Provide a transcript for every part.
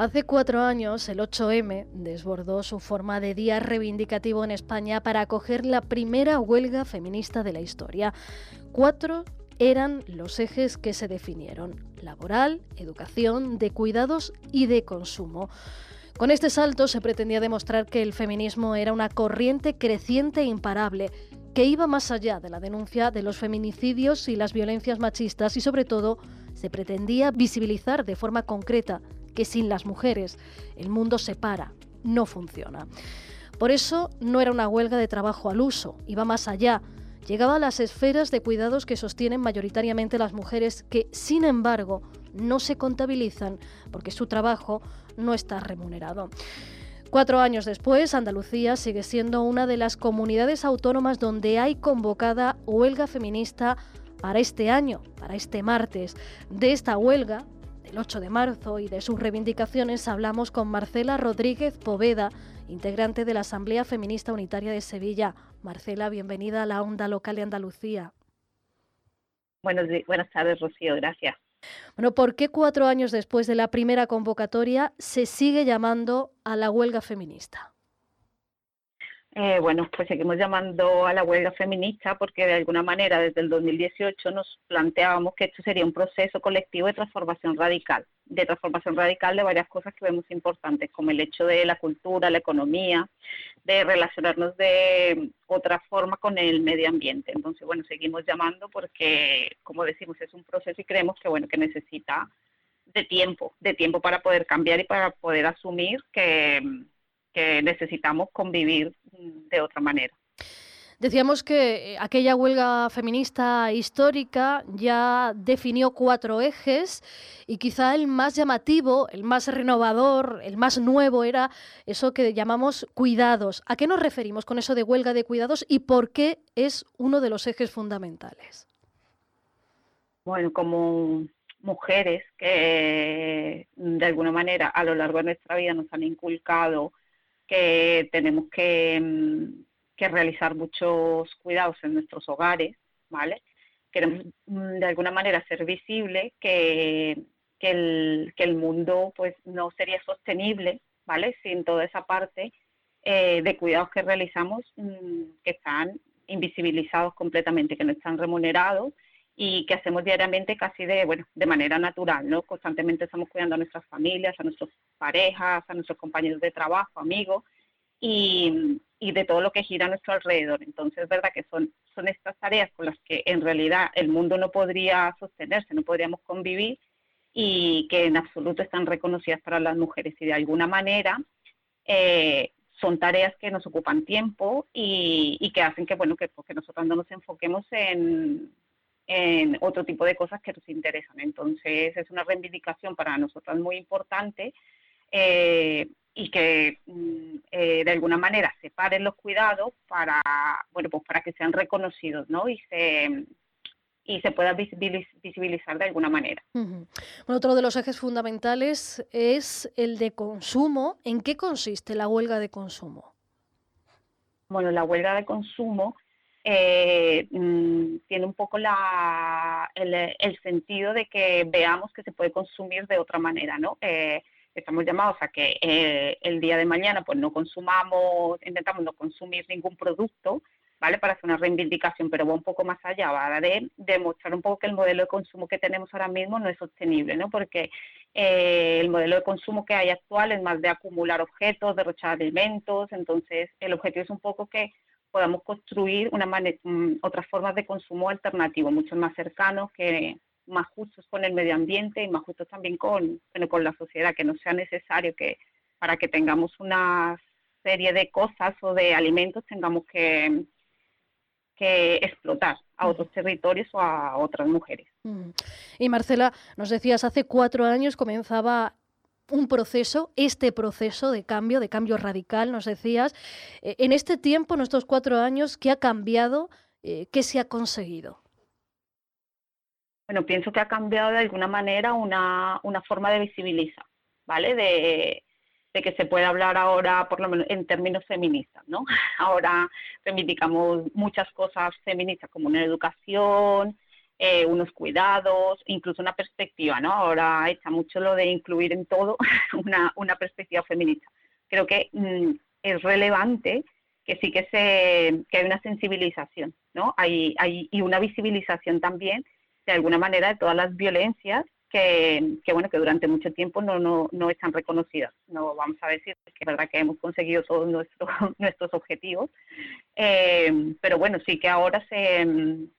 Hace cuatro años, el 8M desbordó su forma de día reivindicativo en España para acoger la primera huelga feminista de la historia. Cuatro eran los ejes que se definieron, laboral, educación, de cuidados y de consumo. Con este salto se pretendía demostrar que el feminismo era una corriente creciente e imparable, que iba más allá de la denuncia de los feminicidios y las violencias machistas y sobre todo se pretendía visibilizar de forma concreta que sin las mujeres el mundo se para, no funciona. Por eso no era una huelga de trabajo al uso, iba más allá. Llegaba a las esferas de cuidados que sostienen mayoritariamente las mujeres que, sin embargo, no se contabilizan porque su trabajo no está remunerado. Cuatro años después, Andalucía sigue siendo una de las comunidades autónomas donde hay convocada huelga feminista para este año, para este martes. De esta huelga, el 8 de marzo y de sus reivindicaciones hablamos con Marcela Rodríguez Poveda, integrante de la Asamblea Feminista Unitaria de Sevilla. Marcela, bienvenida a la Onda Local de Andalucía. Buenos, buenas tardes, Rocío, gracias. Bueno, ¿por qué cuatro años después de la primera convocatoria se sigue llamando a la huelga feminista? Eh, bueno, pues seguimos llamando a la huelga feminista porque de alguna manera desde el 2018 nos planteábamos que esto sería un proceso colectivo de transformación radical, de transformación radical de varias cosas que vemos importantes, como el hecho de la cultura, la economía, de relacionarnos de otra forma con el medio ambiente. Entonces, bueno, seguimos llamando porque, como decimos, es un proceso y creemos que, bueno, que necesita de tiempo, de tiempo para poder cambiar y para poder asumir que que necesitamos convivir de otra manera. Decíamos que eh, aquella huelga feminista histórica ya definió cuatro ejes y quizá el más llamativo, el más renovador, el más nuevo era eso que llamamos cuidados. ¿A qué nos referimos con eso de huelga de cuidados y por qué es uno de los ejes fundamentales? Bueno, como mujeres que de alguna manera a lo largo de nuestra vida nos han inculcado que tenemos mm, que, realizar muchos cuidados en nuestros hogares, ¿vale? Queremos mm, de alguna manera ser visible que, que, el, que el mundo pues no sería sostenible, ¿vale? Sin toda esa parte eh, de cuidados que realizamos mm, que están invisibilizados completamente, que no están remunerados y que hacemos diariamente casi de, bueno, de manera natural, ¿no? Constantemente estamos cuidando a nuestras familias, a nuestras parejas, a nuestros compañeros de trabajo, amigos y, y de todo lo que gira a nuestro alrededor. Entonces, es verdad que son, son estas tareas con las que en realidad el mundo no podría sostenerse, no podríamos convivir y que en absoluto están reconocidas para las mujeres y de alguna manera eh, son tareas que nos ocupan tiempo y, y que hacen que, bueno, que, que nosotros no nos enfoquemos en, en otro tipo de cosas que nos interesan. Entonces es una reivindicación para nosotras muy importante eh, y que mm, eh, de alguna manera separen los cuidados para bueno pues para que sean reconocidos ¿no? y se y se pueda visibilizar de alguna manera. Bueno, otro de los ejes fundamentales es el de consumo. ¿En qué consiste la huelga de consumo? Bueno, la huelga de consumo eh, mm, tiene un poco la, el, sentido de que veamos que se puede consumir de otra manera, ¿no? Eh, estamos llamados a que eh, el día de mañana pues no consumamos, intentamos no consumir ningún producto, ¿vale? Para hacer una reivindicación, pero va un poco más allá, va de demostrar un poco que el modelo de consumo que tenemos ahora mismo no es sostenible, ¿no? Porque el modelo de consumo que hay actual es más de acumular objetos, derrochar alimentos, entonces el objetivo es un poco que podamos construir una mm, otras formas de consumo alternativo, mucho más cercanos, que más justos con el medio ambiente y más justos también con, con la sociedad, que no sea necesario que para que tengamos una serie de cosas o de alimentos tengamos que, que explotar a otros territorios o a otras mujeres. Y Marcela, nos decías, hace cuatro años comenzaba un proceso, este proceso de cambio, de cambio radical, nos decías. Eh, en este tiempo, en estos cuatro años, ¿qué ha cambiado? Eh, ¿Qué se ha conseguido? Bueno, pienso que ha cambiado de alguna manera una, una forma de visibilizar, ¿vale? De, de que se puede hablar ahora, por lo menos en términos feministas, ¿no? Ahora reivindicamos muchas cosas feministas como una educación, eh, unos cuidados, incluso una perspectiva, ¿no? Ahora está mucho lo de incluir en todo una, una perspectiva feminista. Creo que mm, es relevante que sí que, se, que hay una sensibilización, ¿no? Hay, hay, y una visibilización también, de alguna manera, de todas las violencias que, bueno que durante mucho tiempo no, no, no están reconocidas. No vamos a decir que es verdad que hemos conseguido todos nuestros nuestros objetivos, eh, pero bueno, sí que ahora se,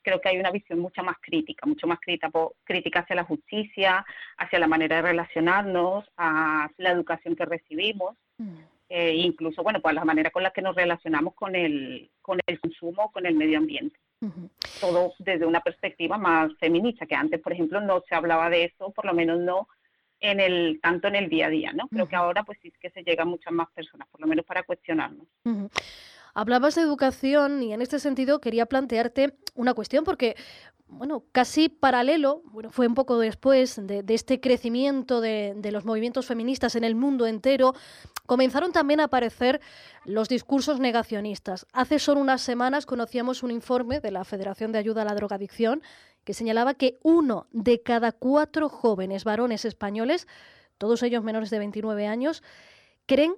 creo que hay una visión mucho más crítica, mucho más crítica, crítica hacia la justicia, hacia la manera de relacionarnos, hacia la educación que recibimos. Mm. Eh, incluso, bueno, pues la manera con la que nos relacionamos con el, con el consumo, con el medio ambiente. Todo desde una perspectiva más feminista, que antes, por ejemplo, no se hablaba de eso, por lo menos no en el tanto en el día a día, ¿no? Creo que ahora pues sí es que se llega a muchas más personas, por lo menos para cuestionarnos. Hablabas de educación y en este sentido quería plantearte una cuestión porque bueno, casi paralelo, bueno, fue un poco después de, este crecimiento de, los movimientos feministas en el mundo entero, comenzaron también a aparecer los discursos negacionistas. Hace solo unas semanas conocíamos un informe de la Federación de Ayuda a la Drogadicción que señalaba que uno de cada cuatro jóvenes varones españoles, todos ellos menores de 29 años, creen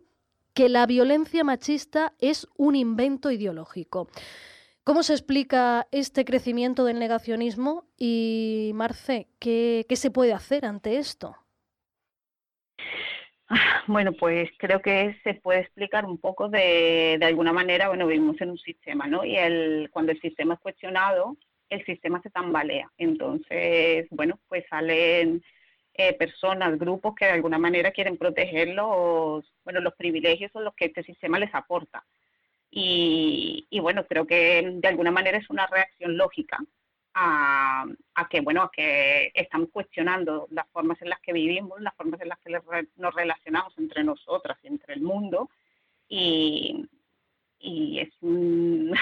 que la violencia machista es un invento ideológico. ¿Cómo se explica este crecimiento del negacionismo? Y Marce, ¿qué, se puede hacer ante esto? Bueno, pues creo que se puede explicar un poco de, de alguna manera, bueno, vivimos en un sistema, ¿no? Y el, cuando el sistema es cuestionado, el sistema se tambalea. Entonces, bueno, pues salen eh, personas, grupos que de alguna manera quieren proteger los, bueno, los privilegios o los que este sistema les aporta. Y, bueno, creo que de alguna manera es una reacción lógica a, que, bueno, a que estamos cuestionando las formas en las que vivimos, las formas en las que nos relacionamos entre nosotras y entre el mundo. Y, es un,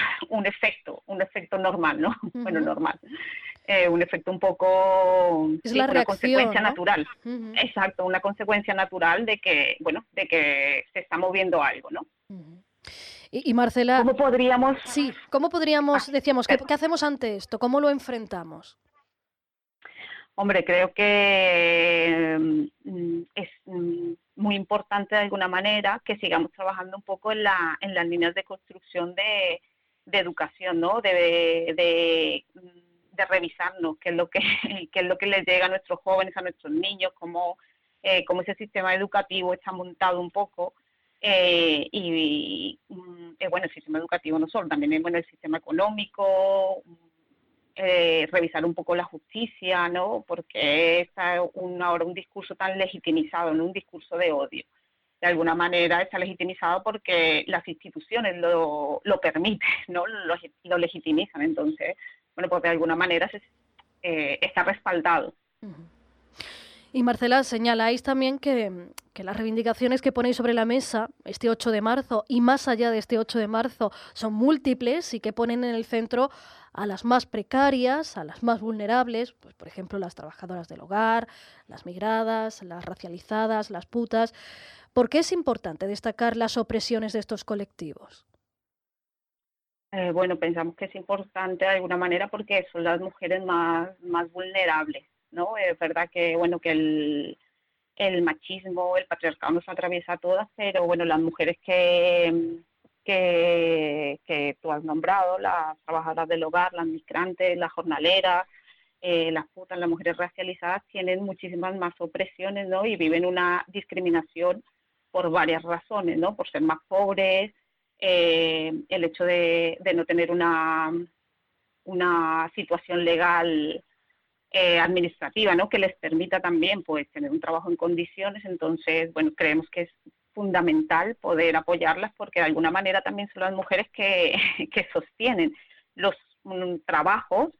efecto, un efecto normal, ¿no? Bueno, normal. Eh, un efecto un poco es la una consecuencia natural exacto una consecuencia natural de que bueno de que se está moviendo algo no y, Marcela... ¿Cómo podríamos...? Sí, ¿cómo podríamos, ah, decíamos, ¿qué, hacemos ante esto? ¿Cómo lo enfrentamos? Hombre, creo que mm, es mm, muy importante de alguna manera que sigamos trabajando un poco en, la, en las líneas de construcción de, educación, ¿no? De, de, de, revisarnos qué es, lo que, qué es lo que les llega a nuestros jóvenes, a nuestros niños, cómo, eh, cómo ese sistema educativo está montado un poco eh, y, mm, bueno, el sistema educativo no solo, también bueno, el sistema económico, eh, revisar un poco la justicia, ¿no? Porque está un, ahora un discurso tan legitimizado, no un discurso de odio. De alguna manera está legitimizado porque las instituciones lo, lo permiten, ¿no? Lo, lo legitimizan. Entonces, bueno, pues de alguna manera se, está respaldado. Y Marcela, señaláis también que, las reivindicaciones que ponéis sobre la mesa este 8 de marzo y más allá de este 8 de marzo son múltiples y que ponen en el centro a las más precarias, a las más vulnerables, pues por ejemplo las trabajadoras del hogar, las migradas, las racializadas, las putas. ¿Por qué es importante destacar las opresiones de estos colectivos? Eh, bueno, pensamos que es importante de alguna manera porque son las mujeres más, más vulnerables ¿no? Es verdad que, bueno, que el, el machismo, el patriarcado nos atraviesa a todas, pero bueno, las mujeres que, que, que tú has nombrado, las trabajadoras del hogar, las migrantes, las jornaleras, eh, las putas, las mujeres racializadas, tienen muchísimas más opresiones, ¿no? Y viven una discriminación por varias razones, ¿no? Por ser más pobres, eh, el hecho de, de no tener una, una situación legal eh, administrativa, ¿no? Que les permita también, pues, tener un trabajo en condiciones. Entonces, bueno, creemos que es fundamental poder apoyarlas porque de alguna manera también son las mujeres que, que sostienen los trabajos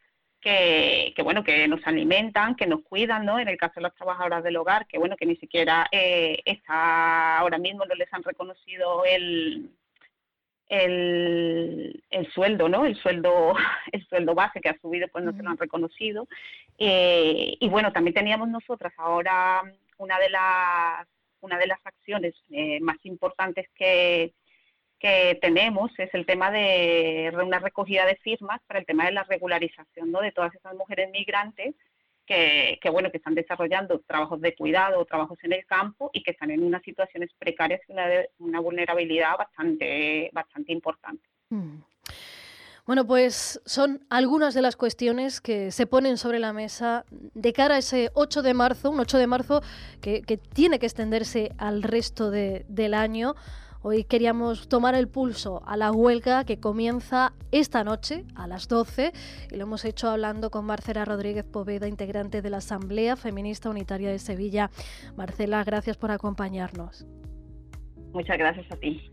que, que, bueno que nos alimentan, que nos cuidan, ¿no? En el caso de las trabajadoras del hogar, que bueno que ni siquiera eh, está ahora mismo no les han reconocido el, el, el, sueldo, ¿no? El sueldo, el sueldo base que ha subido, pues no se lo han reconocido. Eh, y bueno, también teníamos nosotras ahora una de las una de las acciones eh, más importantes que, que tenemos es el tema de una recogida de firmas para el tema de la regularización ¿no? de todas esas mujeres migrantes que, bueno que están desarrollando trabajos de cuidado, trabajos en el campo y que están en unas situaciones precarias y una, una vulnerabilidad bastante bastante importante. Mm. Bueno, pues son algunas de las cuestiones que se ponen sobre la mesa de cara a ese 8 de marzo, un 8 de marzo que, tiene que extenderse al resto del año. Hoy queríamos tomar el pulso a la huelga que comienza esta noche a las 12 y lo hemos hecho hablando con Marcela Rodríguez Poveda, integrante de la Asamblea Feminista Unitaria de Sevilla. Marcela, gracias por acompañarnos. Muchas gracias a ti.